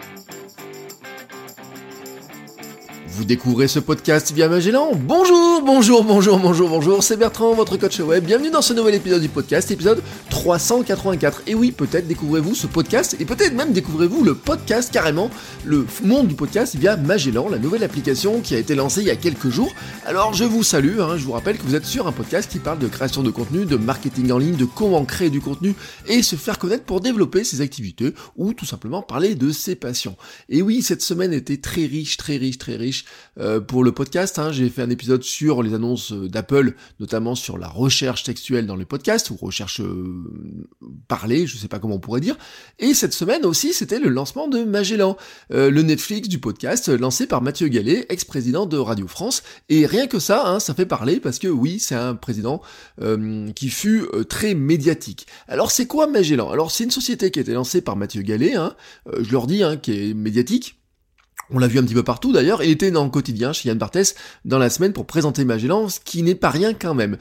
Thank you. Vous découvrez ce podcast via Magellan Bonjour, bonjour, bonjour, bonjour, bonjour, c'est Bertrand, votre coach web. Bienvenue dans ce nouvel épisode du podcast, épisode 384. Et oui, peut-être découvrez-vous ce podcast, et peut-être même découvrez-vous le podcast carrément, le monde du podcast via Magellan, la nouvelle application qui a été lancée il y a quelques jours. Alors je vous salue, hein, je vous rappelle que vous êtes sur un podcast qui parle de création de contenu, de marketing en ligne, de comment créer du contenu et se faire connaître pour développer ses activités, ou tout simplement parler de ses passions. Et oui, cette semaine était très riche, très riche, très riche euh, pour le podcast. Hein, j'ai fait un épisode sur les annonces euh, d'Apple, notamment sur la recherche textuelle dans les podcasts, ou recherche euh, parlée, je sais pas comment on pourrait dire. Et cette semaine aussi, c'était le lancement de Magellan, le Netflix du podcast, lancé par Mathieu Gallet, ex-président de Radio France. Et rien que ça, hein, ça fait parler, parce que oui, c'est un président qui fut très médiatique. Alors c'est quoi Magellan? Alors c'est une société qui a été lancée par Mathieu Gallet, hein, je leur dis, qui est médiatique, on l'a vu un petit peu partout d'ailleurs, il était dans le quotidien chez Yann Barthès dans la semaine pour présenter Magellan, ce qui n'est pas rien quand même.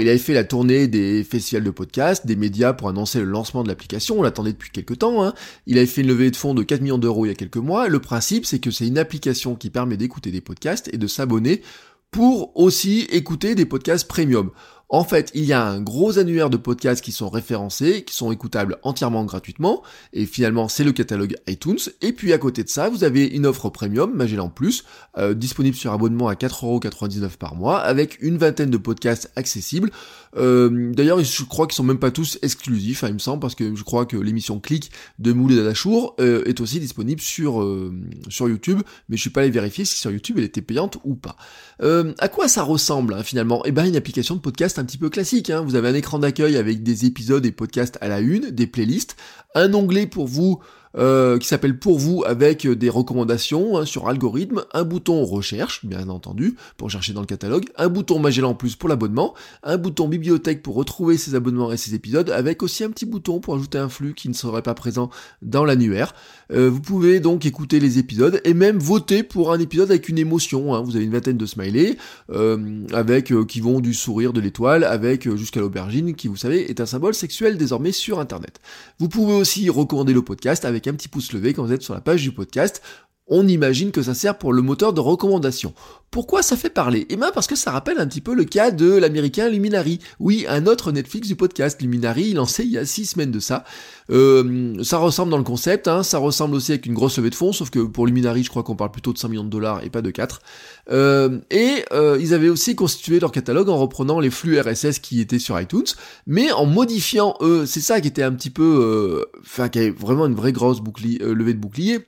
Il avait fait la tournée des festivals de podcast, des médias pour annoncer le lancement de l'application, on l'attendait depuis quelques temps, hein. il avait fait une levée de fonds de 4 millions d'euros il y a quelques mois, le principe c'est que c'est une application qui permet d'écouter des podcasts et de s'abonner pour aussi écouter des podcasts premium. En fait, il y a un gros annuaire de podcasts qui sont référencés, qui sont écoutables entièrement gratuitement, et finalement c'est le catalogue iTunes. Et puis à côté de ça, vous avez une offre premium, Magellan Plus, euh, disponible sur abonnement à 4,99€ par mois, avec une vingtaine de podcasts accessibles. Euh, D'ailleurs, je crois qu'ils sont même pas tous exclusifs, hein, il me semble, parce que je crois que l'émission Click de Moulet Dadachour euh, est aussi disponible sur, euh, sur YouTube, mais je suis pas allé vérifier si sur YouTube elle était payante ou pas. À quoi ça ressemble hein, finalement? Eh ben une application de podcast un petit peu classique. Hein. Vous avez un écran d'accueil avec des épisodes et podcasts à la une, des playlists, un onglet pour vous euh, qui s'appelle Pour vous avec des recommandations hein, sur algorithme, un bouton recherche, bien entendu, pour chercher dans le catalogue, un bouton Magellan Plus pour l'abonnement, un bouton bibliothèque pour retrouver ses abonnements et ses épisodes, avec aussi un petit bouton pour ajouter un flux qui ne serait pas présent dans l'annuaire. Euh, vous pouvez donc écouter les épisodes et même voter pour un épisode avec une émotion. Hein. Vous avez une vingtaine de smileys euh, avec qui vont du sourire de l'étoile, avec jusqu'à l'aubergine, qui vous savez est un symbole sexuel désormais sur Internet. Vous pouvez aussi recommander le podcast avec un petit pouce levé quand vous êtes sur la page du podcast. On imagine que ça sert pour le moteur de recommandation. Pourquoi ça fait parler? Eh bien parce que ça rappelle un petit peu le cas de l'américain Luminary. Oui, un autre Netflix du podcast. Luminary, lancé il y a six semaines de ça. Euh, ça ressemble dans le concept, hein. ça ressemble aussi avec une grosse levée de fonds, sauf que pour Luminary, je crois qu'on parle plutôt de 5 millions de dollars et pas de 4. Euh, et euh, ils avaient aussi constitué leur catalogue en reprenant les flux RSS qui étaient sur iTunes, mais en modifiant eux. C'est ça qui était un petit peu... Enfin, qui avait vraiment une vraie grosse bouclier, levée de bouclier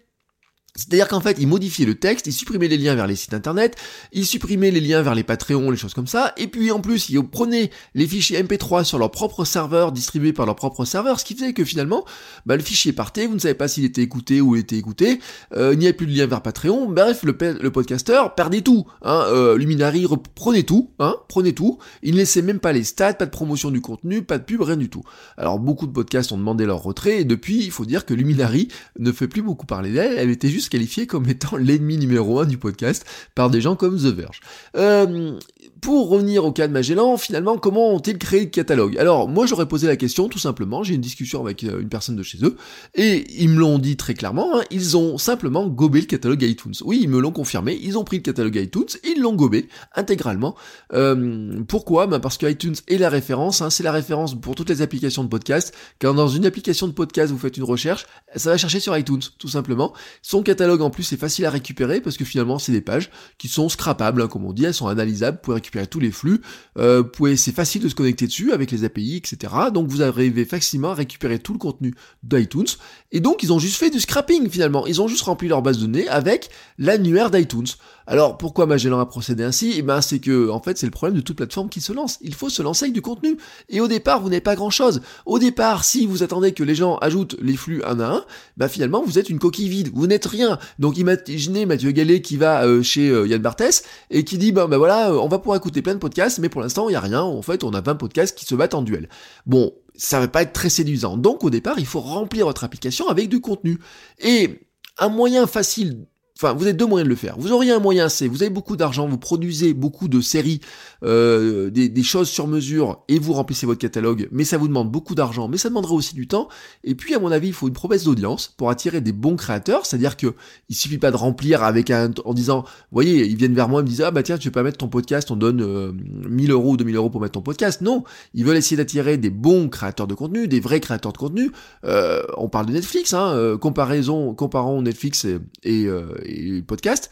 c'est-à-dire qu'en fait, ils modifiaient le texte, ils supprimaient les liens vers les sites internet, ils supprimaient les liens vers les Patreons, les choses comme ça, et puis en plus, ils prenaient les fichiers MP3 sur leur propre serveur, distribués par leur propre serveur, ce qui faisait que finalement, bah, le fichier partait, vous ne savez pas s'il était écouté ou il était écouté, euh, il n'y avait plus de lien vers Patreon, bref, le, le podcaster perdait tout. Hein, euh, Luminary prenait tout, hein, prenait tout, il ne laissait même pas les stats, pas de promotion du contenu, pas de pub, rien du tout. Alors beaucoup de podcasts ont demandé leur retrait, et depuis, il faut dire que Luminary ne fait plus beaucoup parler d'elle, elle était juste qualifié comme étant l'ennemi numéro un du podcast par des gens comme The Verge. Euh, pour revenir au cas de Magellan, finalement, comment ont-ils créé le catalogue? Alors, moi, j'aurais posé la question, tout simplement, j'ai une discussion avec une personne de chez eux, et ils me l'ont dit très clairement, hein, ils ont simplement gobé le catalogue iTunes. Oui, ils me l'ont confirmé, ils ont pris le catalogue iTunes, ils l'ont gobé intégralement. Euh, pourquoi? Ben Parce que iTunes est la référence, hein, c'est la référence pour toutes les applications de podcast. Quand dans une application de podcast, vous faites une recherche, ça va chercher sur iTunes, tout simplement. Son catalogue, en plus, est facile à récupérer, parce que finalement, c'est des pages qui sont scrapables, hein, comme on dit, elles sont analysables, pour récupérer récupérer tous les flux. Euh, c'est facile de se connecter dessus avec les API, etc. Donc vous arrivez facilement à récupérer tout le contenu d'iTunes. Et donc ils ont juste fait du scrapping finalement. Ils ont juste rempli leur base de données avec l'annuaire d'iTunes. Alors pourquoi Magellan a procédé ainsi? Eh ben c'est que en fait c'est le problème de toute plateforme qui se lance. Il faut se lancer avec du contenu. Et au départ vous n'avez pas grand chose. Au départ si vous attendez que les gens ajoutent les flux un à un, bah finalement vous êtes une coquille vide. Vous n'êtes rien. Donc imaginez Mathieu Gallet qui va euh, chez euh, Yann Barthès et qui dit ben, ben voilà on va pouvoir écouter plein de podcasts mais pour l'instant il y a rien. En fait on a 20 podcasts qui se battent en duel. Bon ça va pas être très séduisant. Donc au départ il faut remplir votre application avec du contenu. Et un moyen facile Enfin, vous avez deux moyens de le faire. Vous auriez un moyen, c'est vous avez beaucoup d'argent, vous produisez beaucoup de séries, euh, des, des, choses sur mesure, et vous remplissez votre catalogue, mais ça vous demande beaucoup d'argent, mais ça demanderait aussi du temps. Et puis, à mon avis, il faut une promesse d'audience pour attirer des bons créateurs, c'est-à-dire que il suffit pas de remplir avec un, en disant, vous voyez, ils viennent vers moi, ils me disent, ah bah tiens, tu veux pas mettre ton podcast, on donne euh, 1000 euros ou 2000 euros pour mettre ton podcast. Non, ils veulent essayer d'attirer des bons créateurs de contenu, des vrais créateurs de contenu. Euh, on parle de Netflix, hein, euh, comparaison, comparons Netflix et, et et podcast,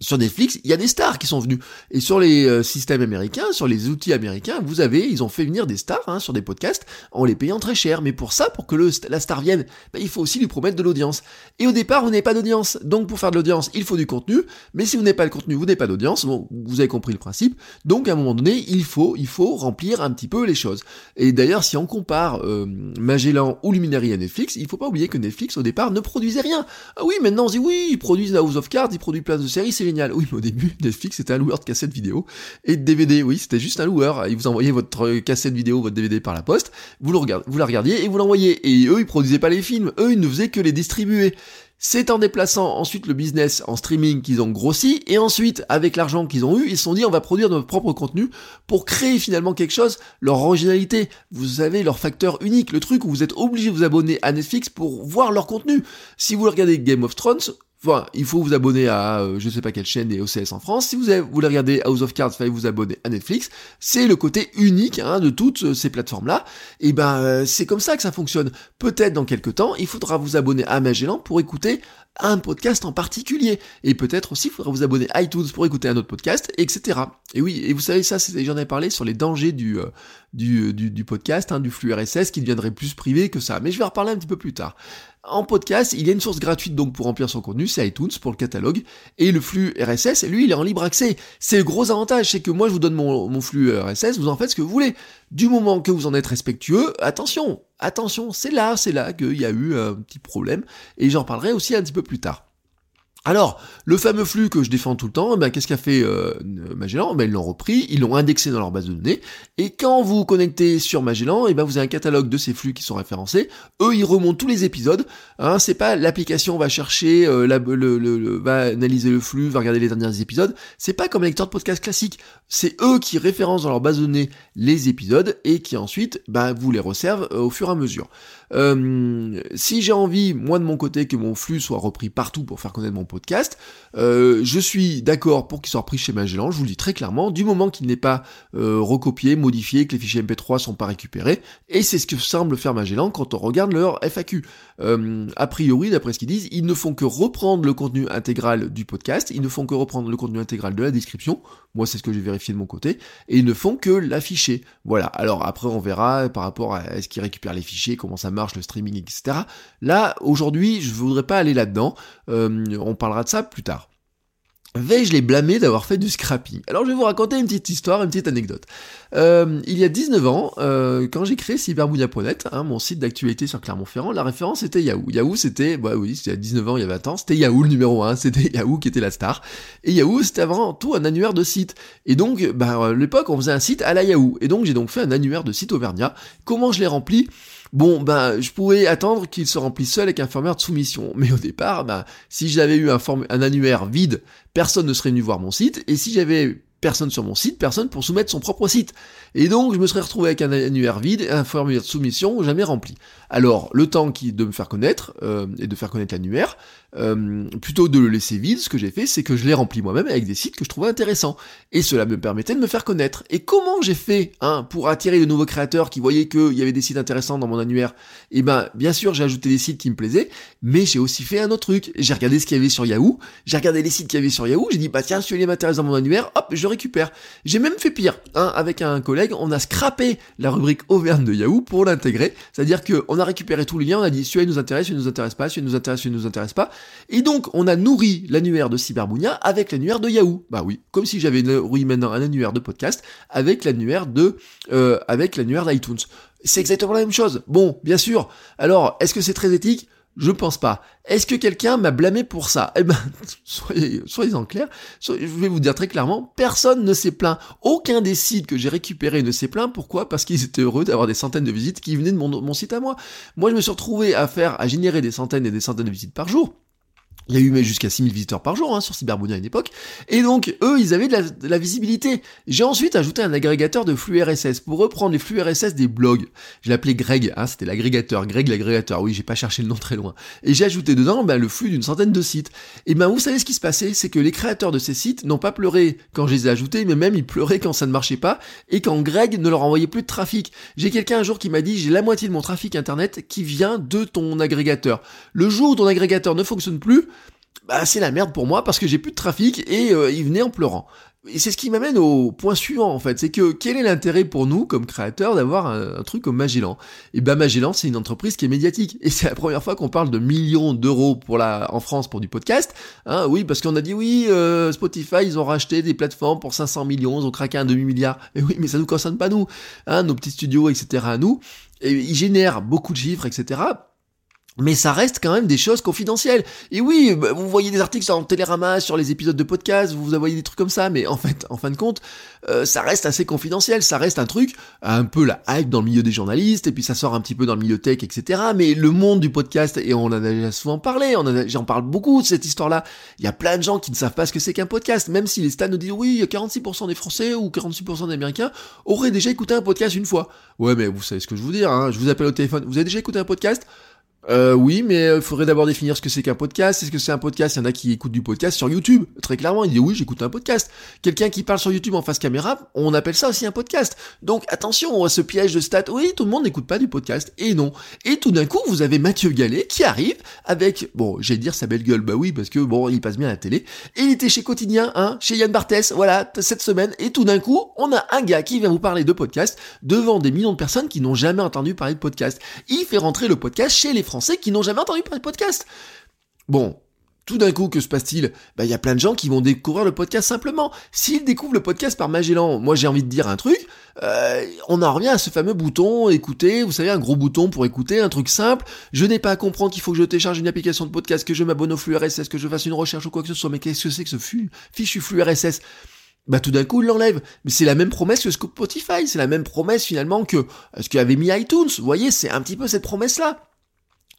sur Netflix, il y a des stars qui sont venus. Et sur les euh, systèmes américains, sur les outils américains, vous avez, ils ont fait venir des stars hein, sur des podcasts en les payant très cher. Mais pour ça, pour que le, la star vienne, bah, il faut aussi lui promettre de l'audience. Et au départ, vous n'avez pas d'audience. Donc pour faire de l'audience, il faut du contenu. Mais si vous n'avez pas de contenu, vous n'avez pas d'audience. Bon, vous avez compris le principe. Donc à un moment donné, il faut, il faut remplir un petit peu les choses. Et d'ailleurs, si on compare euh, Magellan ou Luminary à Netflix, il faut pas oublier que Netflix au départ ne produisait rien. Ah oui, maintenant on dit oui, ils produisent House of Cards, ils produisent plein de séries, c'est Oui, mais au début, Netflix c'était un loueur de cassettes vidéo et de DVD. Oui, c'était juste un loueur. Il vous envoyait votre cassette vidéo, votre DVD par la poste, vous, le regardez, vous la regardiez et vous l'envoyez. Et eux, ils produisaient pas les films. Eux, ils ne faisaient que les distribuer. C'est en déplaçant ensuite le business en streaming qu'ils ont grossi, et ensuite, avec l'argent qu'ils ont eu, ils se sont dit on va produire notre propre contenu pour créer finalement quelque chose, leur originalité. Vous avez leur facteur unique, le truc où vous êtes obligé de vous abonner à Netflix pour voir leur contenu. Si vous regardez Game of Thrones, Enfin, il faut vous abonner à euh, je sais pas quelle chaîne des OCS en France. Si vous, voulez regarder House of Cards, fallait vous abonner à Netflix. C'est le côté unique hein, de toutes euh, ces plateformes-là. Et ben, euh, c'est comme ça que ça fonctionne. Peut-être dans quelques temps, il faudra vous abonner à Magellan pour écouter un podcast en particulier. Et peut-être aussi, il faudra vous abonner à iTunes pour écouter un autre podcast, etc. Et oui, et vous savez ça, j'en ai parlé sur les dangers du, du, du, du, podcast, hein, du flux RSS qui deviendrait plus privé que ça. Mais je vais en reparler un petit peu plus tard. En podcast, il y a une source gratuite donc pour remplir son contenu, c'est iTunes pour le catalogue, et le flux RSS, lui, il est en libre accès. C'est le gros avantage, c'est que moi je vous donne mon, flux RSS, vous en faites ce que vous voulez. Du moment que vous en êtes respectueux, attention, attention, c'est là, c'est là qu'il y a eu un petit problème, et j'en parlerai aussi un petit peu plus tard. Alors, le fameux flux que je défends tout le temps, ben, qu'est-ce qu'a fait euh, Magellan? Ben, Ils l'ont repris, ils l'ont indexé dans leur base de données, et quand vous connectez sur Magellan, et ben, vous avez un catalogue de ces flux qui sont référencés, eux ils remontent tous les épisodes, hein, c'est pas l'application va chercher, euh, va analyser le flux, va regarder les derniers épisodes, c'est pas comme un lecteur de podcast classique, c'est eux qui référencent dans leur base de données les épisodes, et qui ensuite ben, vous les reservent euh, au fur et à mesure. Euh, si j'ai envie, moi de mon côté, que mon flux soit repris partout pour faire connaître mon podcast, euh, je suis d'accord pour qu'il soit repris chez Magellan, je vous le dis très clairement, du moment qu'il n'est pas euh, recopié, modifié, que les fichiers MP3 sont pas récupérés, et c'est ce que semble faire Magellan quand on regarde leur FAQ. A priori, d'après ce qu'ils disent, ils ne font que reprendre le contenu intégral du podcast, ils ne font que reprendre le contenu intégral de la description, moi c'est ce que j'ai vérifié de mon côté, et ils ne font que l'afficher. Voilà, alors après on verra par rapport à est-ce qu'ils récupèrent les fichiers, comment ça marche, le streaming, etc. Là, aujourd'hui, je voudrais pas aller là-dedans. Euh, on parlera de ça plus tard. Vais-je les blâmer d'avoir fait du scrapping Alors je vais vous raconter une petite histoire, une petite anecdote. Euh, il y a 19 ans, euh, quand j'ai créé cyberbounia.net, hein, mon site d'actualité sur Clermont-Ferrand, la référence était Yahoo. Yahoo c'était, bah oui, c'était il y a 19 ans, il y a 20 ans, c'était Yahoo le numéro 1, c'était Yahoo qui était la star. Et Yahoo c'était avant tout un annuaire de sites. Et donc, bah, à l'époque on faisait un site à la Yahoo. Et donc j'ai donc fait un annuaire de sites Auvergnat. Comment je l'ai rempli? Bon, ben, je pouvais attendre qu'il se remplisse seul avec un formulaire de soumission. Mais au départ, ben, si j'avais eu un, un annuaire vide, personne ne serait venu voir mon site. Et si j'avais personne sur mon site, personne pour soumettre son propre site. Et donc, je me serais retrouvé avec un annuaire vide et un formulaire de soumission jamais rempli. Alors, le temps qui de me faire connaître euh, et de faire connaître l'annuaire, euh, plutôt de le laisser vide, ce que j'ai fait, c'est que je l'ai rempli moi-même avec des sites que je trouvais intéressants. Et cela me permettait de me faire connaître. Et comment j'ai fait hein, pour attirer de nouveaux créateurs qui voyaient qu'il y avait des sites intéressants dans mon annuaire? Eh ben, bien sûr, j'ai ajouté des sites qui me plaisaient, mais j'ai aussi fait un autre truc. J'ai regardé ce qu'il y avait sur Yahoo, j'ai regardé les sites qu'il y avait sur Yahoo, j'ai dit, bah tiens, celui-là m'intéresse dans mon annuaire, hop, je récupère. J'ai même fait pire, hein, avec un collègue, on a scrappé la rubrique Auvergne de Yahoo pour l'intégrer, c'est-à-dire qu'on a récupéré tous les liens, on a dit celui-là nous intéresse, celui nous intéresse pas, celui nous intéresse, celui nous intéresse pas, et donc on a nourri l'annuaire de Cyberbounia avec l'annuaire de Yahoo. Bah oui, comme si j'avais nourri maintenant un annuaire de podcast avec l'annuaire de, euh, avec l'annuaire d'iTunes. C'est exactement la même chose. Bon, bien sûr. Alors, est-ce que c'est très éthique? Je pense pas. Est-ce que quelqu'un m'a blâmé pour ça? Eh ben, soyez, soyez en clair. Je vais vous dire très clairement, personne ne s'est plaint. Aucun des sites que j'ai récupérés ne s'est plaint. Pourquoi? Parce qu'ils étaient heureux d'avoir des centaines de visites qui venaient de mon, mon site à moi. Moi, je me suis retrouvé à faire, à générer des centaines et des centaines de visites par jour. Il y a eu jusqu'à 6000 visiteurs par jour hein, sur Cyberbounia à une époque. Et donc, eux, ils avaient de la, visibilité. J'ai ensuite ajouté un agrégateur de flux RSS pour reprendre les flux RSS des blogs. Je l'appelais Greg, hein, c'était l'agrégateur. Greg l'agrégateur, oui, j'ai pas cherché le nom très loin. Et j'ai ajouté dedans ben, le flux d'une centaine de sites. Et ben, vous savez ce qui se passait? C'est que les créateurs de ces sites n'ont pas pleuré quand je les ai ajoutés, mais même ils pleuraient quand ça ne marchait pas et quand Greg ne leur envoyait plus de trafic. J'ai quelqu'un un jour qui m'a dit, j'ai la moitié de mon trafic internet qui vient de ton agrégateur. Le jour où ton agrégateur ne fonctionne plus, bah c'est la merde pour moi parce que j'ai plus de trafic et euh, il venait en pleurant. Et c'est ce qui m'amène au point suivant en fait, c'est que quel est l'intérêt pour nous comme créateurs d'avoir un, truc comme Magellan? Et ben Magellan c'est une entreprise qui est médiatique et c'est la première fois qu'on parle de millions d'euros pour la en France pour du podcast. Hein, oui parce qu'on a dit oui euh, Spotify ils ont racheté des plateformes pour 500 millions, ils ont craqué un demi milliard. Mais oui mais ça nous concerne pas nous, hein, nos petits studios etc à nous. Et ils génèrent beaucoup de chiffres etc mais ça reste quand même des choses confidentielles. Et oui, bah, vous voyez des articles sur Télérama, sur les épisodes de podcast, vous voyez des trucs comme ça, mais en fait, en fin de compte, euh, ça reste assez confidentiel. Ça reste un truc, un peu la hype dans le milieu des journalistes, et puis ça sort un petit peu dans le milieu tech, etc. Mais le monde du podcast, et on en a déjà souvent parlé, j'en parle beaucoup de cette histoire-là. Il y a plein de gens qui ne savent pas ce que c'est qu'un podcast, même si les stats nous disent oui, 46% des Français ou 46% des Américains auraient déjà écouté un podcast une fois. Ouais, mais vous savez ce que je veux dire, hein. Je vous appelle au téléphone. Vous avez déjà écouté un podcast? Euh, oui, mais il euh, faudrait d'abord définir ce que c'est qu'un podcast. Est-ce que c'est un podcast? Il y en a qui écoutent du podcast sur YouTube. Très clairement, il dit oui, j'écoute un podcast. Quelqu'un qui parle sur YouTube en face caméra, on appelle ça aussi un podcast. Donc attention à ce piège de stats. Oui, tout le monde n'écoute pas du podcast. Et non. Et tout d'un coup, vous avez Mathieu Gallet qui arrive avec, bon, j'allais dire sa belle gueule. Bah oui, parce que bon, il passe bien à la télé. Et il était chez Quotidien, hein, chez Yann Barthès, voilà, cette semaine. Et tout d'un coup, on a un gars qui vient vous parler de podcast devant des millions de personnes qui n'ont jamais entendu parler de podcast. Il fait rentrer le podcast chez les Français qui n'ont jamais entendu parler de podcast. Bon, tout d'un coup, que se passe-t-il? Bah, il y a plein de gens qui vont découvrir le podcast simplement. S'ils découvrent le podcast par Magellan, moi j'ai envie de dire un truc, euh, on en revient à ce fameux bouton écouter, vous savez, un gros bouton pour écouter, un truc simple. Je n'ai pas à comprendre qu'il faut que je télécharge une application de podcast, que je m'abonne au flux RSS, que je fasse une recherche ou quoi que ce soit, mais qu'est-ce que c'est que ce fichu flux RSS bah tout d'un coup il l'enlève. Mais c'est la même promesse que Spotify, c'est la même promesse finalement que ce qu'avait mis iTunes. Vous voyez, c'est un petit peu cette promesse là.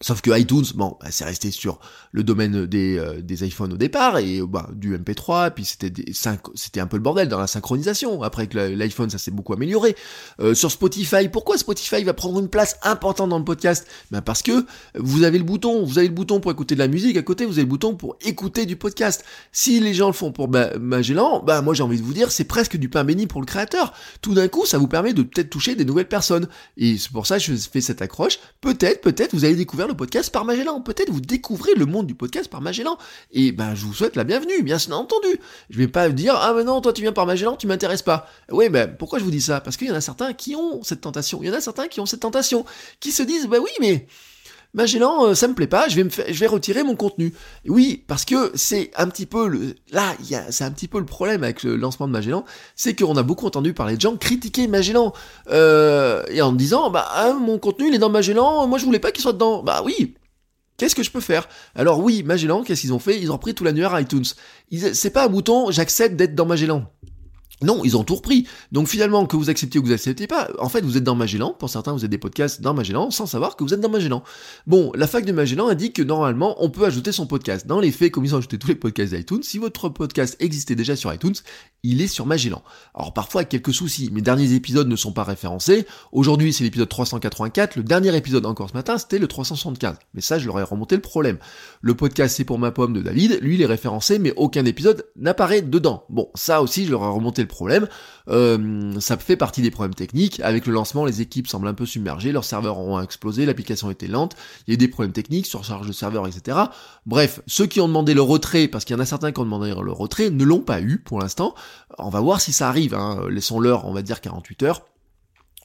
Sauf que iTunes, bon, bah, c'est resté sur le domaine des, euh, des iPhones au départ et bah, du MP3, puis c'était un peu le bordel dans la synchronisation. Après que l'iPhone, ça s'est beaucoup amélioré. Euh, sur Spotify, pourquoi Spotify va prendre une place importante dans le podcast? Ben parce que vous avez le bouton, vous avez le bouton pour écouter de la musique, à côté vous avez le bouton pour écouter du podcast. Si les gens le font pour bah, Magellan, bah moi j'ai envie de vous dire, c'est presque du pain béni pour le créateur. Tout d'un coup, ça vous permet de peut-être toucher des nouvelles personnes. Et c'est pour ça que je fais cette accroche. Peut-être, peut-être, vous allez découvrir podcast par Magellan. Peut-être vous découvrez le monde du podcast par Magellan. Et ben, je vous souhaite la bienvenue, bien entendu. Je vais pas dire, ah mais non, toi tu viens par Magellan, tu m'intéresses pas. Oui, ben, pourquoi je vous dis ça? Parce qu'il y en a certains qui ont cette tentation. Il y en a certains qui ont cette tentation. Qui se disent, bah oui, mais, Magellan, euh, ça me plaît pas, je vais me je vais retirer mon contenu. Oui, parce que c'est un petit peu le, là, c'est un petit peu le problème avec le lancement de Magellan, c'est qu'on a beaucoup entendu parler de gens critiquer Magellan, euh, et en disant, bah, hein, mon contenu, il est dans Magellan, moi je voulais pas qu'il soit dedans. Bah oui, Qu'est-ce que je peux faire? Alors oui, Magellan, qu'est-ce qu'ils ont fait? Ils ont repris tout l'annuaire iTunes. C'est pas un bouton, j'accepte d'être dans Magellan. Non, ils ont tout repris. Donc finalement, que vous acceptiez ou que vous acceptez pas, en fait, vous êtes dans Magellan. Pour certains, vous êtes des podcasts dans Magellan sans savoir que vous êtes dans Magellan. Bon, la fac de Magellan indique que normalement, on peut ajouter son podcast. Dans les faits, comme ils ont ajouté tous les podcasts d'iTunes, si votre podcast existait déjà sur iTunes, il est sur Magellan. Alors parfois quelques soucis, mes derniers épisodes ne sont pas référencés. Aujourd'hui, c'est l'épisode 384. Le dernier épisode encore ce matin, c'était le 375. Mais ça, je leur ai remonté le problème. Le podcast, c'est pour ma pomme de David. Lui, il est référencé, mais aucun épisode n'apparaît dedans. Bon, ça aussi, je leur ai remonté le problème. Euh, ça fait partie des problèmes techniques. Avec le lancement, les équipes semblent un peu submergées, leurs serveurs ont explosé, l'application était lente, il y a eu des problèmes techniques, surcharge de serveurs, etc. Bref, ceux qui ont demandé le retrait, parce qu'il y en a certains qui ont demandé le retrait, ne l'ont pas eu pour l'instant. On va voir si ça arrive. Hein. Laissons-leur, on va dire 48 heures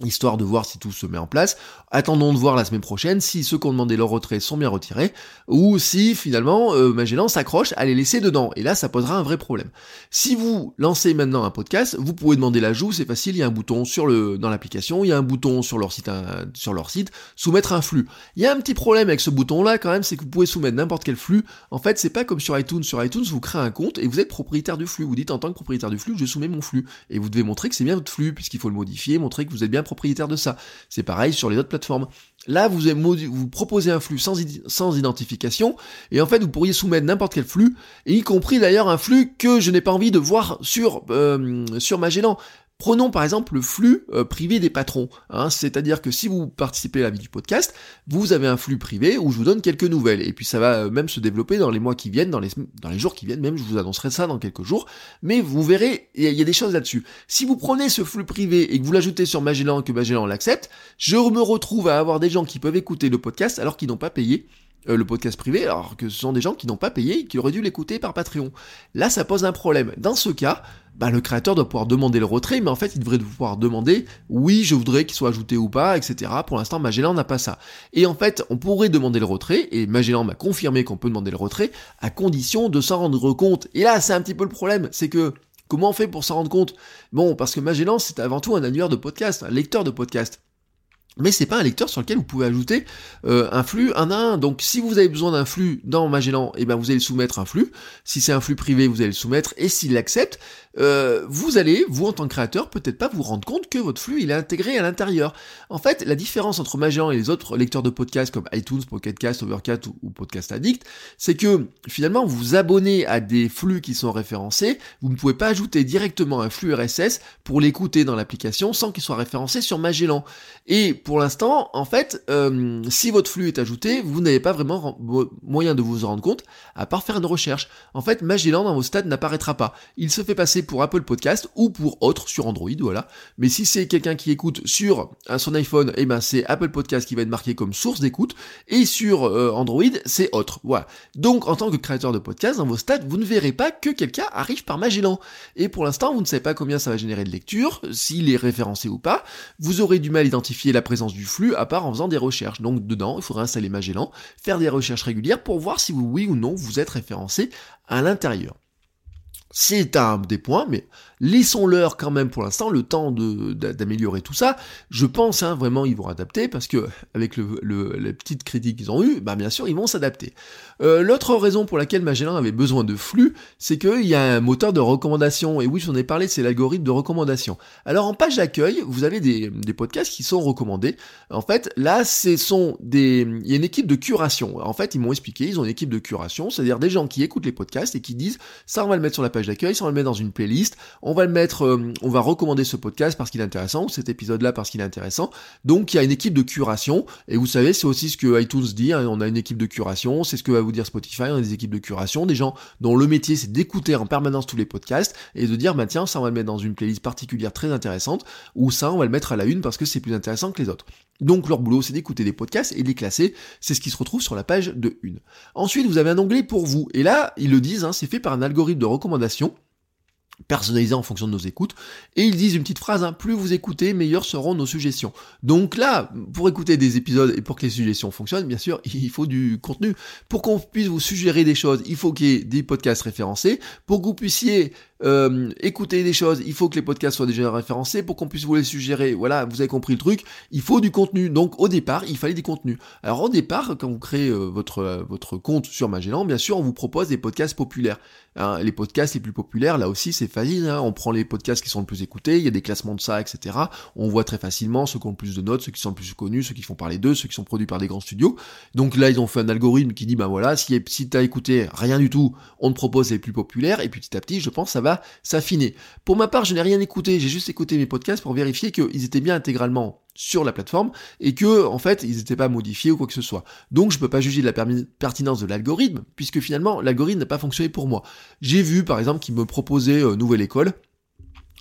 histoire de voir si tout se met en place. Attendons de voir la semaine prochaine si ceux qui ont demandé leur retrait sont bien retirés, ou si finalement euh, Magellan s'accroche à les laisser dedans. Et là, ça posera un vrai problème. Si vous lancez maintenant un podcast, vous pouvez demander l'ajout, c'est facile, il y a un bouton sur le dans l'application, il y a un bouton sur leur site sur leur site, soumettre un flux. Il y a un petit problème avec ce bouton-là quand même, c'est que vous pouvez soumettre n'importe quel flux. En fait, c'est pas comme sur iTunes. Sur iTunes, vous créez un compte et vous êtes propriétaire du flux. Vous dites en tant que propriétaire du flux, je soumets mon flux. Et vous devez montrer que c'est bien votre flux, puisqu'il faut le modifier, montrer que vous êtes bien propriétaire de ça. C'est pareil sur les autres plateformes. Là, vous, proposez un flux sans, sans identification, et en fait, vous pourriez soumettre n'importe quel flux, y compris d'ailleurs un flux que je n'ai pas envie de voir sur, euh, sur Magellan. Prenons par exemple le flux euh, privé des patrons, hein. c'est-à-dire que si vous participez à la vie du podcast, vous avez un flux privé où je vous donne quelques nouvelles, et puis ça va euh, même se développer dans les mois qui viennent, dans les, jours qui viennent, même je vous annoncerai ça dans quelques jours, mais vous verrez, il y, a des choses là-dessus. Si vous prenez ce flux privé et que vous l'ajoutez sur Magellan et que Magellan l'accepte, je me retrouve à avoir des gens qui peuvent écouter le podcast alors qu'ils n'ont pas payé, le podcast privé, alors que ce sont des gens qui n'ont pas payé et qui auraient dû l'écouter par Patreon. Là, ça pose un problème. Dans ce cas, bah, le créateur doit pouvoir demander le retrait, mais en fait, il devrait pouvoir demander, oui, je voudrais qu'il soit ajouté ou pas, etc. Pour l'instant, Magellan n'a pas ça. Et en fait, on pourrait demander le retrait, et Magellan m'a confirmé qu'on peut demander le retrait, à condition de s'en rendre compte. Et là, c'est un petit peu le problème, c'est que, comment on fait pour s'en rendre compte? Bon, parce que Magellan, c'est avant tout un annuaire de podcast, un lecteur de podcast mais c'est pas un lecteur sur lequel vous pouvez ajouter euh, un flux un à un. Donc si vous avez besoin d'un flux dans Magellan, et eh ben vous allez soumettre un flux. Si c'est un flux privé, vous allez le soumettre. Et s'il l'accepte, euh, vous allez, vous en tant que créateur, peut-être pas vous rendre compte que votre flux il est intégré à l'intérieur. En fait, la différence entre Magellan et les autres lecteurs de podcasts comme iTunes, Pocketcast, Overcast ou, ou Podcast Addict, c'est que finalement vous vous abonnez à des flux qui sont référencés. Vous ne pouvez pas ajouter directement un flux RSS pour l'écouter dans l'application sans qu'il soit référencé sur Magellan. Et pour l'instant, en fait, euh, si votre flux est ajouté, vous n'avez pas vraiment moyen de vous en rendre compte, à part faire une recherche. En fait, Magellan dans vos stats n'apparaîtra pas. Il se fait passer pour Apple Podcast ou pour autre sur Android, voilà. Mais si c'est quelqu'un qui écoute sur son iPhone, eh ben c'est Apple Podcast qui va être marqué comme source d'écoute, et sur euh, Android, c'est autre. Voilà. Donc, en tant que créateur de podcast, dans vos stats, vous ne verrez pas que quelqu'un arrive par Magellan. Et pour l'instant, vous ne savez pas combien ça va générer de lecture, s'il est référencé ou pas. Vous aurez du mal à identifier la présence du flux à part en faisant des recherches. Donc dedans, il faudra installer Magellan, faire des recherches régulières pour voir si oui ou non, vous êtes référencé à l'intérieur. C'est un des points, mais laissons-leur quand même pour l'instant le temps d'améliorer tout ça. Je pense hein, vraiment ils vont adapter parce que avec le, les petites critiques qu'ils ont eues, bah bien sûr ils vont s'adapter. Euh, l'autre raison pour laquelle Magellan avait besoin de flux, c'est qu'il y a un moteur de recommandation. Et oui, j'en ai parlé, c'est l'algorithme de recommandation. Alors en page d'accueil, vous avez des, des, podcasts qui sont recommandés. En fait, là, ce sont des, il y a une équipe de curation. En fait, ils m'ont expliqué, ils ont une équipe de curation, c'est-à-dire des gens qui écoutent les podcasts et qui disent ça on va le mettre sur la page d'accueil, ça on va le mettre dans une playlist, on va le mettre, euh, on va recommander ce podcast parce qu'il est intéressant, ou cet épisode-là parce qu'il est intéressant. Donc il y a une équipe de curation, et vous savez, c'est aussi ce que iTunes dit, hein, on a une équipe de curation, c'est ce que va vous dire Spotify, on a des équipes de curation, des gens dont le métier c'est d'écouter en permanence tous les podcasts, et de dire, bah tiens, ça on va le mettre dans une playlist particulière très intéressante, ou ça on va le mettre à la une parce que c'est plus intéressant que les autres. Donc leur boulot c'est d'écouter des podcasts et les classer, c'est ce qui se retrouve sur la page de une. Ensuite vous avez un onglet pour vous, et là ils le disent, hein, c'est fait par un algorithme de recommandation, personnalisé en fonction de nos écoutes. Et ils disent une petite phrase, hein, plus vous écoutez, meilleures seront nos suggestions. Donc là, pour écouter des épisodes et pour que les suggestions fonctionnent, bien sûr, il faut du contenu. Pour qu'on puisse vous suggérer des choses, il faut qu'il y ait des podcasts référencés. Pour que vous puissiez euh, écouter des choses, il faut que les podcasts soient déjà référencés pour qu'on puisse vous les suggérer. Voilà, vous avez compris le truc. Il faut du contenu. Donc au départ, il fallait du contenu. Alors au départ, quand vous créez euh, votre euh, votre compte sur Magellan, bien sûr, on vous propose des podcasts populaires. Hein, les podcasts les plus populaires, là aussi, c'est facile. Hein. On prend les podcasts qui sont le plus écoutés. Il y a des classements de ça, etc. On voit très facilement ceux qui ont le plus de notes, ceux qui sont le plus connus, ceux qui font parler d'eux, ceux qui sont produits par des grands studios. Donc là, ils ont fait un algorithme qui dit, ben voilà, si, si t'as écouté rien du tout, on te propose les plus populaires. Et puis petit à petit, je pense, ça va s'affiner. Pour ma part, je n'ai rien écouté, j'ai juste écouté mes podcasts pour vérifier qu'ils étaient bien intégralement sur la plateforme et que en fait ils n'étaient pas modifiés ou quoi que ce soit. Donc je peux pas juger de la pertinence de l'algorithme puisque finalement l'algorithme n'a pas fonctionné pour moi. J'ai vu par exemple qu'il me proposait euh, Nouvelle École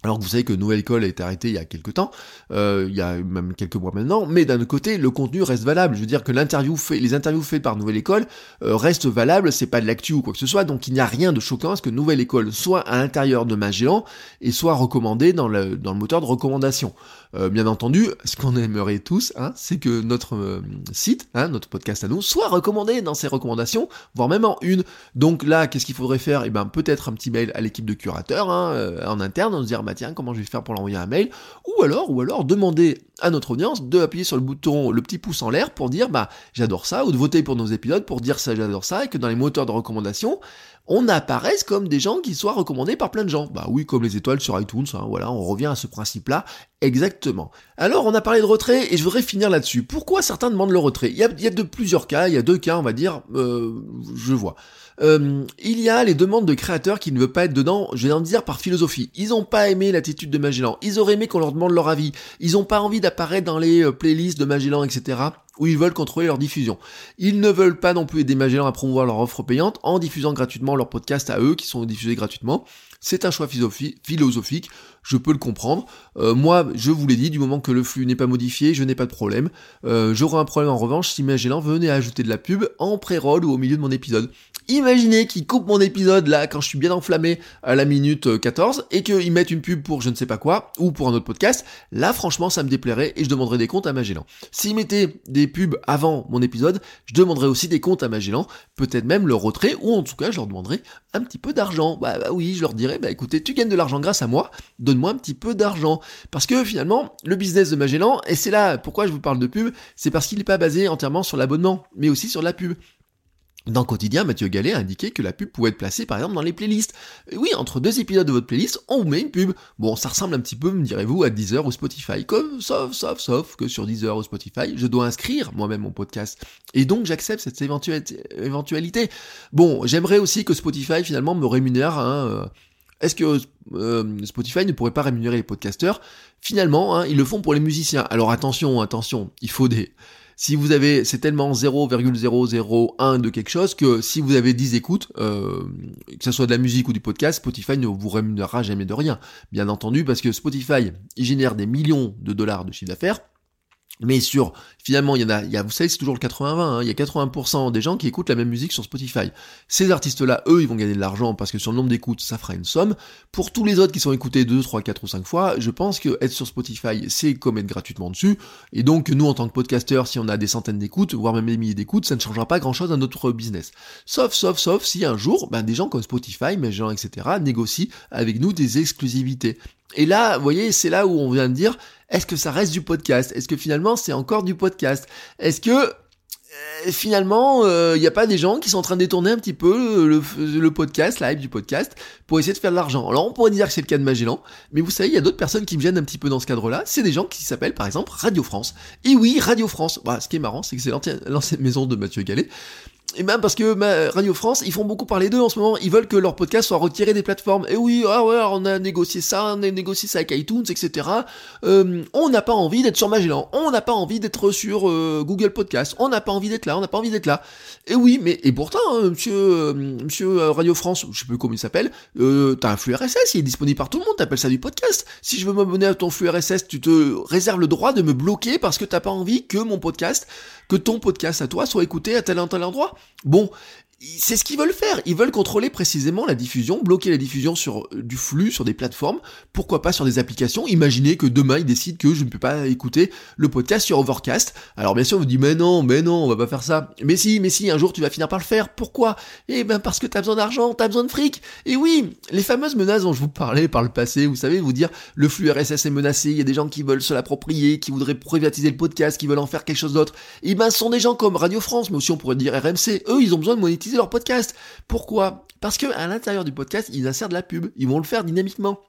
Alors que vous savez que Nouvelle École a été arrêtée il y a quelques temps, euh, il y a même quelques mois maintenant, mais d'un autre côté, le contenu reste valable. Je veux dire que les interviews faites par Nouvelle École euh, restent valables, c'est pas de l'actu ou quoi que ce soit, donc il n'y a rien de choquant à ce que Nouvelle École soit à l'intérieur de Magellan et soit recommandé dans le, dans le moteur de recommandation. Euh, bien entendu, ce qu'on aimerait tous, hein, c'est que notre euh, site, hein, notre podcast à nous, soit recommandé dans ses recommandations, voire même en une. Donc là, qu'est-ce qu'il faudrait faire? Eh ben peut-être un petit mail à l'équipe de curateurs hein, euh, en interne, en se dire bah tiens comment je vais faire pour l'envoyer un mail, ou alors ou alors demander à notre audience de appuyer sur le bouton, le petit pouce en l'air pour dire bah j'adore ça, ou de voter pour nos épisodes pour dire ça j'adore ça, et que dans les moteurs de recommandation, on apparaisse comme des gens qui soient recommandés par plein de gens. Bah oui, comme les étoiles sur iTunes, hein, voilà, on revient à ce principe-là exactement. Alors, on a parlé de retrait et je voudrais finir là-dessus. Pourquoi certains demandent le retrait? Il y, a, de plusieurs cas, il y a deux cas, on va dire, euh, je vois. Euh, il y a les demandes de créateurs qui ne veulent pas être dedans, je vais en dire par philosophie. Ils n'ont pas aimé l'attitude de Magellan, ils auraient aimé qu'on leur demande leur avis, ils n'ont pas envie d'apparaître dans les euh, playlists de Magellan, etc où ils veulent contrôler leur diffusion. Ils ne veulent pas non plus aider Magellan à promouvoir leur offre payante en diffusant gratuitement leurs podcasts à eux qui sont diffusés gratuitement. C'est un choix philosophique, je peux le comprendre. Euh, moi, je vous l'ai dit, du moment que le flux n'est pas modifié, je n'ai pas de problème. Euh, J'aurai un problème en revanche si Magellan venait ajouter de la pub en pré-roll ou au milieu de mon épisode. Imaginez qu'ils coupent mon épisode là quand je suis bien enflammé à la minute 14 euh, et qu'ils mettent une pub pour je ne sais pas quoi ou pour un autre podcast. Là franchement ça me déplairait et je demanderais des comptes à Magellan. S'ils mettaient des pubs avant mon épisode, je demanderais aussi des comptes à Magellan, peut-être même le retrait ou en tout cas je leur demanderais un petit peu d'argent. Bah, bah oui, je leur dirais bah écoutez, tu gagnes de l'argent grâce à moi, donne-moi un petit peu d'argent. Parce que finalement, le business de Magellan, et c'est là pourquoi je vous parle de pub, c'est parce qu'il n'est pas basé entièrement sur l'abonnement, mais aussi sur la pub. Dans quotidien, Mathieu Gallet a indiqué que la pub pouvait être placée par exemple dans les playlists. oui, entre deux épisodes de votre playlist, on vous met une pub. Bon, ça ressemble un petit peu, me direz-vous, à Deezer ou Spotify. Comme, sauf, sauf, sauf que sur Deezer ou Spotify, je dois inscrire moi-même mon podcast. Et donc j'accepte cette éventualité. Bon, j'aimerais aussi que Spotify finalement me rémunère. Hein, euh, est-ce que euh, Spotify ne pourrait pas rémunérer les podcasteurs? Finalement, hein, ils le font pour les musiciens. Alors attention, attention, il faut des si vous avez, c'est tellement 0,001 de quelque chose que si vous avez 10 écoutes, euh, que ce soit de la musique ou du podcast, Spotify ne vous rémunérera jamais de rien. Bien entendu, parce que Spotify, il génère des millions de dollars de chiffre d'affaires. Mais sur, finalement, il y en a, il y a vous savez, c'est toujours le 80-20, hein, il y a 80% des gens qui écoutent la même musique sur Spotify. Ces artistes-là, eux, ils vont gagner de l'argent parce que sur le nombre d'écoutes, ça fera une somme. Pour tous les autres qui sont écoutés 2, 3, 4 ou 5 fois, je pense que être sur Spotify, c'est comme être gratuitement dessus. Et donc, nous, en tant que podcasteurs, si on a des centaines d'écoutes, voire même des milliers d'écoutes, ça ne changera pas grand-chose à notre business. Sauf, sauf, sauf si un jour, ben, des gens comme Spotify, mais gens, etc., négocient avec nous des exclusivités. Et là, vous voyez, c'est là où on vient de dire, est-ce que ça reste du podcast? Est-ce que finalement c'est encore du podcast? Est-ce que euh, finalement, il euh, n'y a pas des gens qui sont en train de détourner un petit peu le, podcast, la hype du podcast, pour essayer de faire de l'argent? Alors on pourrait dire que c'est le cas de Magellan, mais vous savez, il y a d'autres personnes qui me gênent un petit peu dans ce cadre-là. C'est des gens qui s'appellent par exemple Radio France. Et oui, Radio France. Bah, ce qui est marrant, c'est que c'est l'ancienne maison de Mathieu Gallet. Et même parce que Radio France, ils font beaucoup parler d'eux en ce moment. Ils veulent que leur podcast soit retiré des plateformes. Et oui, ah ouais, on a négocié ça, on a négocié ça avec iTunes, etc. Euh, on n'a pas envie d'être sur Magellan. On n'a pas envie d'être sur euh, Google Podcast. On n'a pas envie d'être là. On n'a pas envie d'être là. Et oui, mais et pourtant, hein, monsieur, euh, monsieur Radio France, je sais plus comment il s'appelle, t'as un flux RSS, il est disponible par tout le monde. T'appelles ça du podcast. Si je veux m'abonner à ton flux RSS, tu te réserves le droit de me bloquer parce que t'as pas envie que mon podcast, que ton podcast à toi soit écouté à tel ou tel endroit. Bon, c'est ce qu'ils veulent faire. Ils veulent contrôler précisément la diffusion, bloquer la diffusion sur euh, du flux, sur des plateformes. Pourquoi pas sur des applications Imaginez que demain ils décident que je ne peux pas écouter le podcast sur Overcast. Alors bien sûr, on vous dit mais non, mais non, on va pas faire ça. Mais si, mais si, un jour tu vas finir par le faire. Pourquoi? Eh ben parce que t'as besoin d'argent, t'as besoin de fric. Et oui, les fameuses menaces dont je vous parlais par le passé, vous savez, vous dire le flux RSS est menacé, il y a des gens qui veulent se l'approprier, qui voudraient privatiser le podcast, qui veulent en faire quelque chose d'autre. Eh ben ce sont des gens comme Radio France, mais aussi on pourrait dire RMC. Eux, ils ont besoin de monétiser leur podcast. Pourquoi? Parce que à l'intérieur du podcast, ils insèrent de la pub. Ils vont le faire dynamiquement.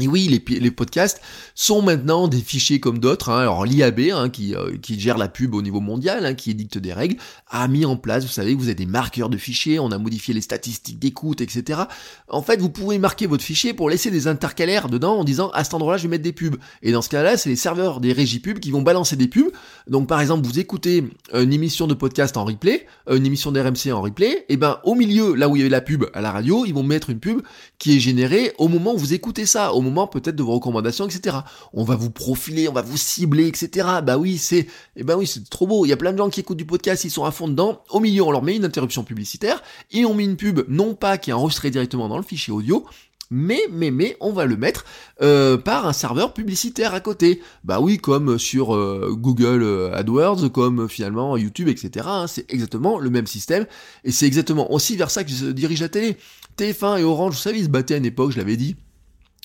Et oui, les, podcasts sont maintenant des fichiers comme d'autres. Hein. Alors l'IAB, hein, qui, euh, qui gère la pub au niveau mondial, hein, qui édicte des règles, a mis en place, vous savez, vous avez des marqueurs de fichiers, on a modifié les statistiques d'écoute, etc. En fait, vous pouvez marquer votre fichier pour laisser des intercalaires dedans en disant à cet endroit-là, je vais mettre des pubs. Et dans ce cas-là, c'est les serveurs des régies pubs qui vont balancer des pubs. Donc par exemple, vous écoutez une émission de podcast en replay, une émission d'RMC en replay, et ben au milieu, là où il y avait la pub à la radio, ils vont mettre une pub qui est générée au moment où vous écoutez ça, moment peut-être de vos recommandations, etc. On va vous profiler, on va vous cibler, etc. Bah oui, c'est, eh ben oui, c'est trop beau. Il y a plein de gens qui écoutent du podcast, ils sont à fond dedans. Au milieu, on leur met une interruption publicitaire et on met une pub, non pas qui est enregistrée directement dans le fichier audio, mais, mais, on va le mettre euh, par un serveur publicitaire à côté. Bah oui, comme sur euh, Google euh, AdWords, comme finalement YouTube, etc. Hein, c'est exactement le même système. Et c'est exactement aussi vers ça que se dirige la télé. TF1 et Orange, vous savez, ils se battaient à une époque, je l'avais dit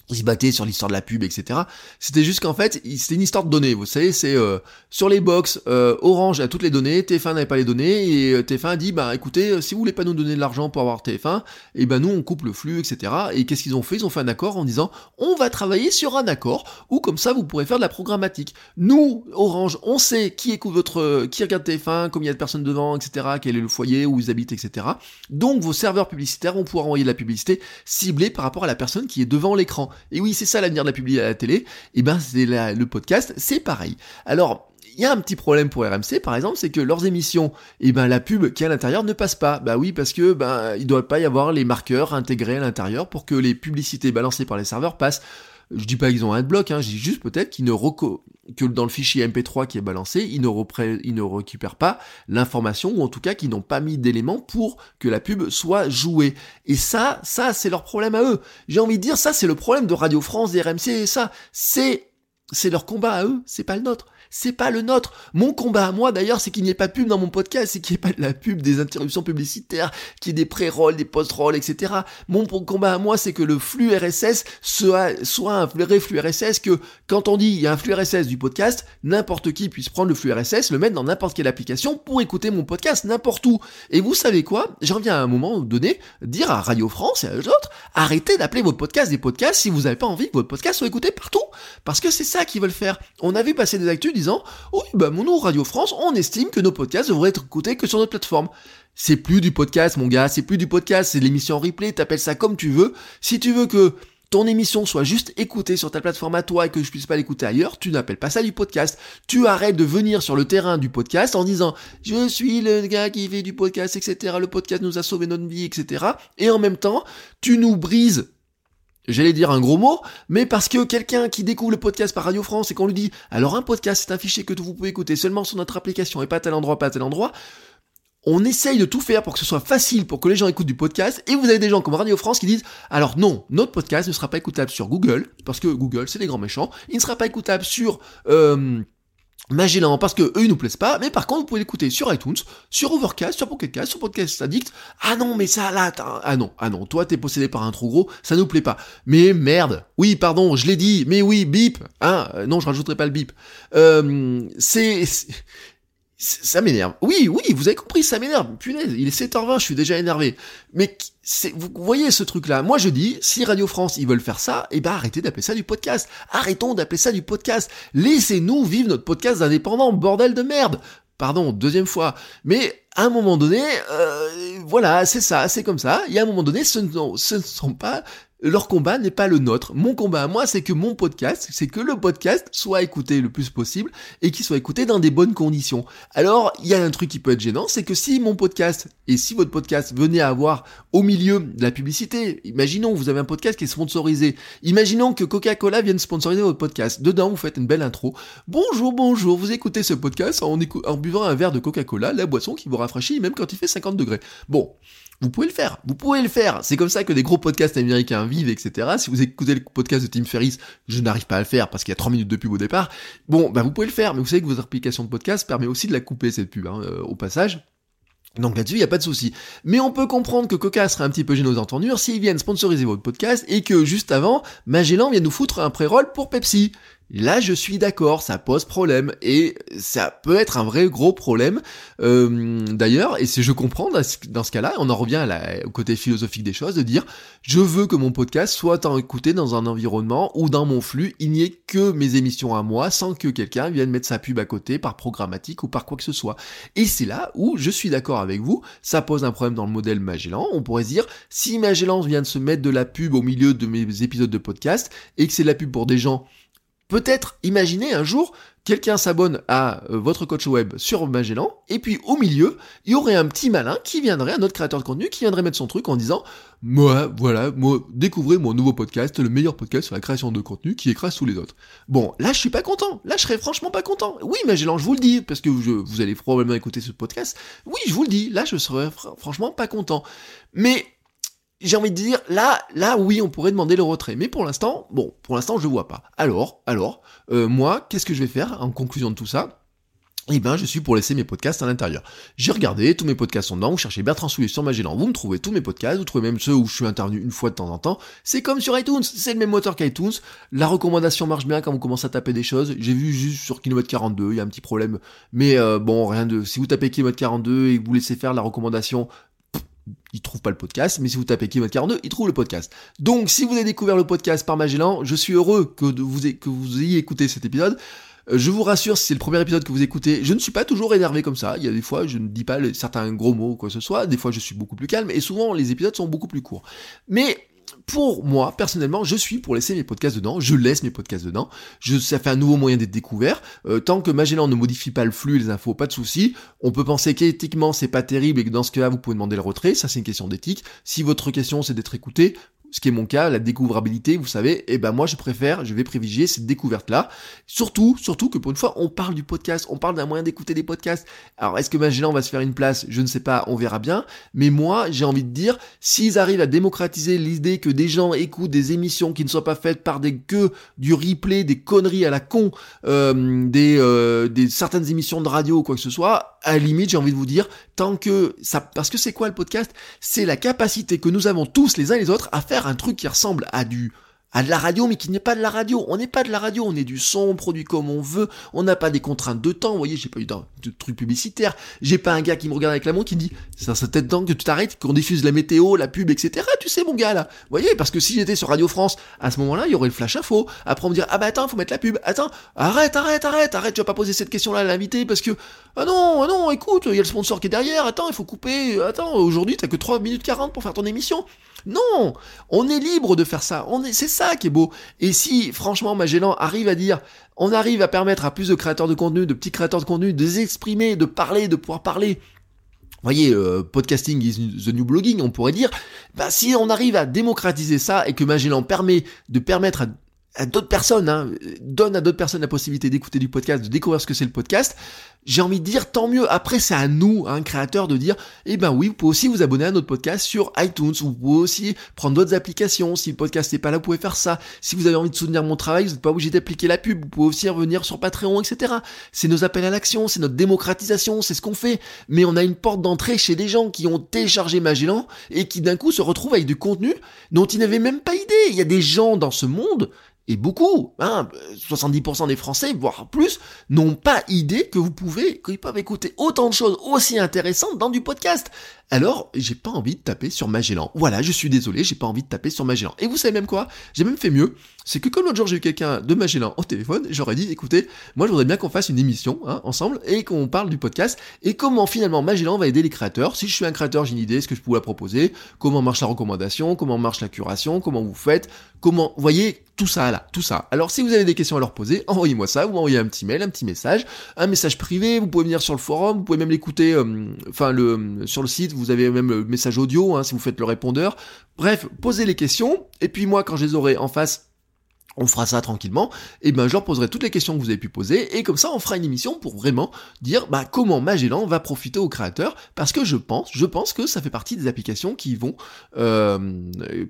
ils se battaient sur l'histoire de la pub, etc. C'était juste qu'en fait, c'était une histoire de données. Vous savez, c'est euh, sur les box, euh, Orange a toutes les données, TF1 n'avait pas les données, et euh, TF1 a dit, bah écoutez, si vous voulez pas nous donner de l'argent pour avoir TF1, et eh ben nous on coupe le flux, etc. Et qu'est-ce qu'ils ont fait? Ils ont fait un accord en disant, on va travailler sur un accord où comme ça vous pourrez faire de la programmatique. Nous, Orange, on sait qui écoute votre, qui regarde TF1, combien il y a de personnes devant, etc. Quel est le foyer où ils habitent, etc. Donc vos serveurs publicitaires vont pouvoir envoyer de la publicité ciblée par rapport à la personne qui est devant l'écran. Et oui, c'est ça l'avenir de la publicité à la télé. Et eh ben, c'est le podcast, c'est pareil. Alors, il y a un petit problème pour RMC, par exemple, c'est que leurs émissions, eh ben la pub qui est à l'intérieur ne passe pas. Bah oui, parce que ben il doit pas y avoir les marqueurs intégrés à l'intérieur pour que les publicités balancées par les serveurs passent. Je dis pas qu'ils ont un bloc, hein, je dis juste peut-être qu'ils ne reco que dans le fichier MP3 qui est balancé, ils ne, ils récupèrent pas l'information, ou en tout cas qu'ils n'ont pas mis d'éléments pour que la pub soit jouée. Et ça, ça, c'est leur problème à eux. J'ai envie de dire, ça, c'est le problème de Radio France, des RMC, et ça, c'est, c'est leur combat à eux, c'est pas le nôtre c'est pas le nôtre. Mon combat à moi d'ailleurs, c'est qu'il n'y ait pas de pub dans mon podcast, c'est qu'il n'y ait pas de la pub, des interruptions publicitaires, qu'il y ait des pré-rolls, des post-rolls, etc. Mon combat à moi, c'est que le flux RSS soit, un vrai flux RSS, que quand on dit il y a un flux RSS du podcast, n'importe qui puisse prendre le flux RSS, le mettre dans n'importe quelle application pour écouter mon podcast n'importe où. Et vous savez quoi? J'en viens à un moment donné dire à Radio France et à eux autres, arrêtez d'appeler votre podcast des podcasts si vous n'avez pas envie que votre podcast soit écouté partout. Parce que c'est ça qu'ils veulent faire. On a vu passer des actus disant Oui, bah mon nom Radio France, on estime que nos podcasts devraient être écoutés que sur notre plateforme. C'est plus du podcast, mon gars, c'est plus du podcast, c'est l'émission en replay, t'appelles ça comme tu veux. Si tu veux que ton émission soit juste écoutée sur ta plateforme à toi et que je puisse pas l'écouter ailleurs, tu n'appelles pas ça du podcast. Tu arrêtes de venir sur le terrain du podcast en disant je suis le gars qui fait du podcast, etc. Le podcast nous a sauvé notre vie, etc. Et en même temps, tu nous brises j'allais dire un gros mot, mais parce que quelqu'un qui découvre le podcast par Radio France et qu'on lui dit alors un podcast c'est un fichier que vous pouvez écouter seulement sur notre application et pas à tel endroit, pas à tel endroit, on essaye de tout faire pour que ce soit facile pour que les gens écoutent du podcast et vous avez des gens comme Radio France qui disent alors non, notre podcast ne sera pas écoutable sur Google parce que Google c'est les grands méchants, il ne sera pas écoutable sur euh, Magellan parce que eux ils nous plaisent pas, mais par contre vous pouvez l'écouter sur iTunes, sur Overcast, sur Pocket Cast, sur Podcast Addict. Ah non, mais ça là, ah non, ah non, toi t'es possédé par un trop gros, ça nous plaît pas. Mais merde, oui pardon, je l'ai dit, mais oui bip, hein, non je rajouterai pas le bip. Euh, c'est ça m'énerve. Oui, oui, vous avez compris, ça m'énerve. Punaise, il est 7h20, je suis déjà énervé. Mais vous voyez ce truc-là. Moi, je dis, si Radio France, ils veulent faire ça, eh ben, arrêtez d'appeler ça du podcast. Arrêtons d'appeler ça du podcast. Laissez-nous vivre notre podcast indépendant, bordel de merde. Pardon, deuxième fois. Mais à un moment donné, euh, voilà, c'est ça, c'est comme ça. Il y a un moment donné, ce ne sont pas leur combat n'est pas le nôtre. Mon combat à moi, c'est que mon podcast, c'est que le podcast soit écouté le plus possible et qu'il soit écouté dans des bonnes conditions. Alors, il y a un truc qui peut être gênant, c'est que si mon podcast et si votre podcast venait à avoir au milieu de la publicité, imaginons vous avez un podcast qui est sponsorisé, imaginons que Coca-Cola vienne sponsoriser votre podcast. Dedans, vous faites une belle intro. Bonjour, bonjour, vous écoutez ce podcast en, buvant un verre de Coca-Cola, la boisson qui vous rafraîchit même quand il fait 50 degrés. Bon, vous pouvez le faire, vous pouvez le faire. C'est comme ça que des gros podcasts américains vivent, etc. Si vous écoutez le podcast de Tim Ferriss, je n'arrive pas à le faire parce qu'il y a 3 minutes de pub au départ. Bon, bah vous pouvez le faire, mais vous savez que votre application de podcast permet aussi de la couper cette pub hein, euh, au passage. Donc là-dessus, il n'y a pas de souci. Mais on peut comprendre que Coca serait un petit peu gêné aux entendures s'ils viennent sponsoriser votre podcast et que juste avant, Magellan vient nous foutre un pré-roll pour Pepsi. Là, je suis d'accord, ça pose problème et ça peut être un vrai gros problème. Euh, D'ailleurs, et si je comprends dans ce, cas-là, on en revient au côté philosophique des choses, de dire je veux que mon podcast soit écouté dans un environnement où dans mon flux il n'y ait que mes émissions à moi, sans que quelqu'un vienne mettre sa pub à côté par programmatique ou par quoi que ce soit. Et c'est là où je suis d'accord avec vous, ça pose un problème dans le modèle Magellan. On pourrait dire si Magellan vient de se mettre de la pub au milieu de mes épisodes de podcast et que c'est de la pub pour des gens peut-être imaginez un jour quelqu'un s'abonne à euh, votre coach web sur Magellan, et puis au milieu, il y aurait un petit malin qui viendrait, un autre créateur de contenu, qui viendrait mettre son truc en disant, moi, voilà, moi, découvrez mon nouveau podcast, le meilleur podcast sur la création de contenu qui écrase tous les autres. Bon, là, je suis pas content. Là, je serais franchement pas content. Oui, Magellan, je vous le dis, parce que vous allez probablement écouter ce podcast. Oui, je vous le dis. Là, je serais franchement pas content. Mais j'ai envie de dire, là, là, oui, on pourrait demander le retrait. Mais pour l'instant, bon, pour l'instant, je vois pas. Alors, alors, euh, moi, qu'est-ce que je vais faire en conclusion de tout ça? Eh ben, je suis pour laisser mes podcasts à l'intérieur. J'ai regardé, tous mes podcasts sont dedans, vous cherchez Bertrand Soulier sur Magellan, vous me trouvez tous mes podcasts, vous trouvez même ceux où je suis intervenu une fois de temps en temps. C'est comme sur iTunes, c'est le même moteur qu'iTunes. La recommandation marche bien quand vous commencez à taper des choses. J'ai vu juste sur kilomètre 42, il y a un petit problème. Mais euh, bon, rien de... Si vous tapez kilomètre 42 et que vous laissez faire la recommandation, il trouve pas le podcast, mais si vous tapez Keyword 42, il trouve le podcast. Donc, si vous avez découvert le podcast par Magellan, je suis heureux que vous, que vous ayez écouté cet épisode. Euh, je vous rassure, si c'est le premier épisode que vous écoutez, je ne suis pas toujours énervé comme ça. Il y a des fois, je ne dis pas certains gros mots ou quoi que ce soit. Des fois, je suis beaucoup plus calme. Et souvent, les épisodes sont beaucoup plus courts. Mais pour moi, personnellement, je suis pour laisser mes podcasts dedans. Je laisse mes podcasts dedans. Je, ça fait un nouveau moyen d'être découvert. Euh, tant que Magellan ne modifie pas le flux et les infos, pas de souci. On peut penser qu'éthiquement c'est pas terrible et que dans ce cas-là vous pouvez demander le retrait. Ça c'est une question d'éthique. Si votre question c'est d'être écouté, ce qui est mon cas, la découvrabilité, vous savez, et eh ben moi je préfère, je vais privilégier cette découverte-là. Surtout, surtout que pour une fois, on parle du podcast, on parle d'un moyen d'écouter des podcasts. Alors est-ce que Magellan va se faire une place? Je ne sais pas, on verra bien. Mais moi, j'ai envie de dire, s'ils arrivent à démocratiser l'idée que des gens écoutent des émissions qui ne soient pas faites par des que du replay, des conneries à la con, euh, des, euh, des certaines émissions de radio ou quoi que ce soit, à la limite, j'ai envie de vous dire, tant que ça, parce que c'est quoi le podcast? C'est la capacité que nous avons tous les uns les autres à faire un truc qui ressemble à du à de la radio, mais qui n'est pas de la radio. On n'est pas de la radio, on est du son, on produit comme on veut, on n'a pas des contraintes de temps, vous voyez, j'ai pas eu de, trucs publicitaires, j'ai pas un gars qui me regarde avec la montre qui dit, ça serait peut-être temps que tu t'arrêtes, qu'on diffuse la météo, la pub, etc. Tu sais, mon gars, là. Vous voyez, parce que si j'étais sur Radio France, à ce moment-là, il y aurait le flash info. Après, on me dirait, ah bah attends, faut mettre la pub. Attends, arrête, arrête, arrête, arrête, tu vas pas poser cette question-là à l'invité parce que, ah non, ah non, écoute, il y a le sponsor qui est derrière, attends, il faut couper, attends, aujourd'hui, t'as que 3 minutes 40 pour faire ton émission. Non, on est libre de faire ça. On est, c'est ça qui est beau. Et si, franchement, Magellan arrive à dire, on arrive à permettre à plus de créateurs de contenu, de petits créateurs de contenu, de s'exprimer, de parler, de pouvoir parler. Voyez, euh, podcasting is the new blogging, on pourrait dire. Bah, si on arrive à démocratiser ça et que Magellan permet de permettre à à d'autres personnes, hein, donne à d'autres personnes la possibilité d'écouter du podcast, de découvrir ce que c'est le podcast, j'ai envie de dire tant mieux. Après, c'est à nous, un créateur, de dire, eh ben oui, vous pouvez aussi vous abonner à notre podcast sur iTunes, vous pouvez aussi prendre d'autres applications. Si le podcast n'est pas là, vous pouvez faire ça. Si vous avez envie de soutenir mon travail, vous n'êtes pas obligé d'appliquer la pub. Vous pouvez aussi revenir sur Patreon, etc. C'est nos appels à l'action, c'est notre démocratisation, c'est ce qu'on fait. Mais on a une porte d'entrée chez des gens qui ont téléchargé Magellan et qui d'un coup se retrouvent avec du contenu dont ils n'avaient même pas idée. Il y a des gens dans ce monde et beaucoup, hein, 70% des Français, voire plus, n'ont pas idée que vous pouvez, qu'ils peuvent écouter autant de choses aussi intéressantes dans du podcast. Alors, j'ai pas envie de taper sur Magellan. Voilà, je suis désolé, j'ai pas envie de taper sur Magellan. Et vous savez même quoi? J'ai même fait mieux. C'est que comme l'autre jour j'ai eu quelqu'un de Magellan au téléphone, j'aurais dit, écoutez, moi je voudrais bien qu'on fasse une émission hein, ensemble et qu'on parle du podcast et comment finalement Magellan va aider les créateurs. Si je suis un créateur, j'ai une idée, ce que je pourrais proposer, comment marche la recommandation, comment marche la curation, comment vous faites, comment, vous voyez, tout ça là, tout ça. Alors si vous avez des questions à leur poser, envoyez-moi ça, vous m'envoyez un petit mail, un petit message, un message privé, vous pouvez venir sur le forum, vous pouvez même l'écouter, euh, enfin le sur le site, vous avez même le message audio hein, si vous faites le répondeur. Bref, posez les questions, et puis moi quand je les aurai en face, on fera ça tranquillement, et ben je leur poserai toutes les questions que vous avez pu poser, et comme ça on fera une émission pour vraiment dire bah, comment Magellan va profiter aux créateurs, parce que je pense, je pense que ça fait partie des applications qui vont euh,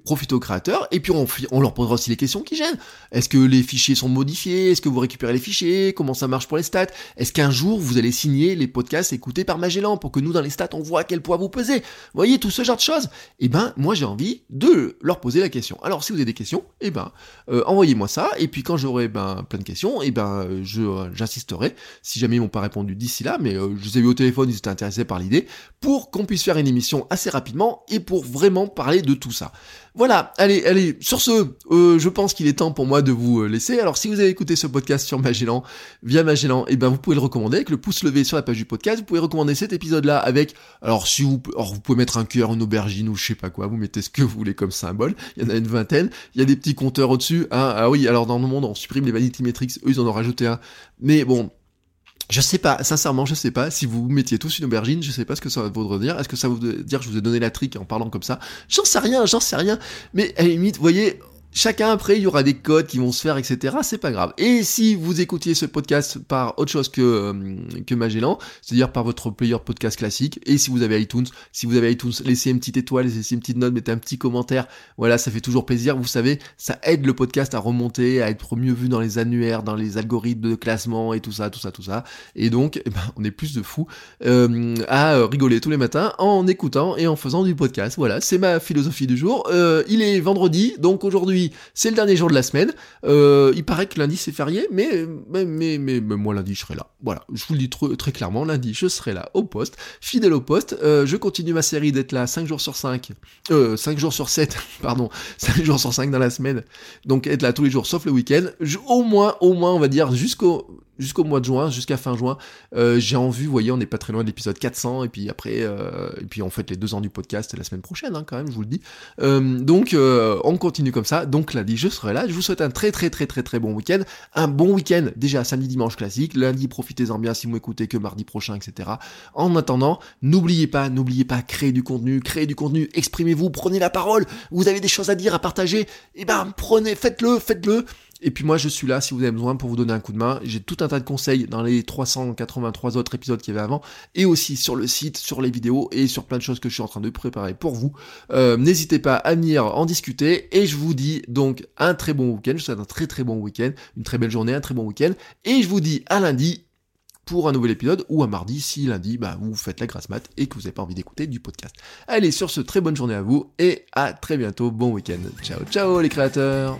profiter aux créateurs, et puis on, leur posera aussi les questions qui gênent. Est-ce que les fichiers sont modifiés? Est-ce que vous récupérez les fichiers? Comment ça marche pour les stats? Est-ce qu'un jour vous allez signer les podcasts écoutés par Magellan pour que nous dans les stats on voit quel poids vous pesez? Vous voyez tout ce genre de choses. Et ben moi j'ai envie de leur poser la question. Alors si vous avez des questions, et ben euh, moi ça, et puis quand j'aurai ben, plein de questions, et ben je j'insisterai, si jamais ils m'ont pas répondu d'ici là, mais euh, je les ai eu au téléphone, ils étaient intéressés par l'idée, pour qu'on puisse faire une émission assez rapidement, et pour vraiment parler de tout ça. Voilà, allez, allez, sur ce, euh, je pense qu'il est temps pour moi de vous euh, laisser. Alors si vous avez écouté ce podcast sur Magellan, via Magellan, et ben vous pouvez le recommander avec le pouce levé sur la page du podcast. Vous pouvez recommander cet épisode-là avec, alors si vous, alors vous pouvez mettre un cœur, une aubergine ou je sais pas quoi, vous mettez ce que vous voulez comme symbole. Il y en a une vingtaine. Il y a des petits compteurs au-dessus. Hein. Ah oui, alors dans le monde, on supprime les vanity metrics, eux ils en ont rajouté un. Mais bon, je sais pas, sincèrement, je sais pas. Si vous mettiez tous une aubergine, je sais pas ce que ça voudrait dire. Est-ce que ça voudrait dire que je vous ai donné la trick en parlant comme ça? J'en sais rien, j'en sais rien. Mais à la limite, vous voyez, Chacun après, il y aura des codes qui vont se faire, etc. C'est pas grave. Et si vous écoutiez ce podcast par autre chose que, euh, que Magellan, c'est-à-dire par votre player podcast classique, et si vous avez iTunes, si vous avez iTunes, laissez une petite étoile, laissez une petite note, mettez un petit commentaire. Voilà, ça fait toujours plaisir. Vous savez, ça aide le podcast à remonter, à être mieux vu dans les annuaires, dans les algorithmes de classement et tout ça, tout ça, tout ça. Et donc, eh ben, on est plus de fous euh, à rigoler tous les matins en écoutant et en faisant du podcast. Voilà, c'est ma philosophie du jour. Euh, il est vendredi, donc aujourd'hui c'est le dernier jour de la semaine. Euh, il paraît que lundi c'est férié, mais mais, mais, mais, moi lundi je serai là. Voilà, je vous le dis très, clairement, lundi je serai là au poste, fidèle au poste. Euh, je continue ma série d'être là 5 jours sur 5, euh, 5 jours sur 7, pardon, 5 jours sur 5 dans la semaine. Donc être là tous les jours sauf le week-end. Au moins, au moins, on va dire jusqu'au jusqu'au mois de juin, jusqu'à fin juin. Euh, j'ai envie, vous voyez, on n'est pas très loin de l'épisode 400, et puis après, euh, et puis on fait les deux ans du podcast la semaine prochaine, hein, quand même, je vous le dis. Euh, donc, on continue comme ça. Donc lundi, je serai là. Je vous souhaite un très très très très très bon week-end. Un bon week-end, déjà samedi, dimanche classique. Lundi, profitez-en bien si vous m'écoutez que mardi prochain, etc. En attendant, n'oubliez pas, n'oubliez pas, créer du contenu, créer du contenu, exprimez-vous, prenez la parole. Vous avez des choses à dire, à partager, et eh ben prenez, faites-le, faites-le. Et puis moi je suis là si vous avez besoin pour vous donner un coup de main. J'ai tout un tas de conseils dans les 383 autres épisodes qu'il y avait avant, et aussi sur le site, sur les vidéos et sur plein de choses que je suis en train de préparer pour vous. Euh, n'hésitez pas à venir en discuter et je vous dis donc un très bon week-end. Je vous souhaite un très très bon week-end, une très belle journée, un très bon week-end. Et je vous dis à lundi pour un nouvel épisode ou à mardi si lundi bah, vous faites la grasse mat et que vous n'avez pas envie d'écouter du podcast. Allez sur ce très bonne journée à vous et à très bientôt. Bon week-end. Ciao ciao les créateurs.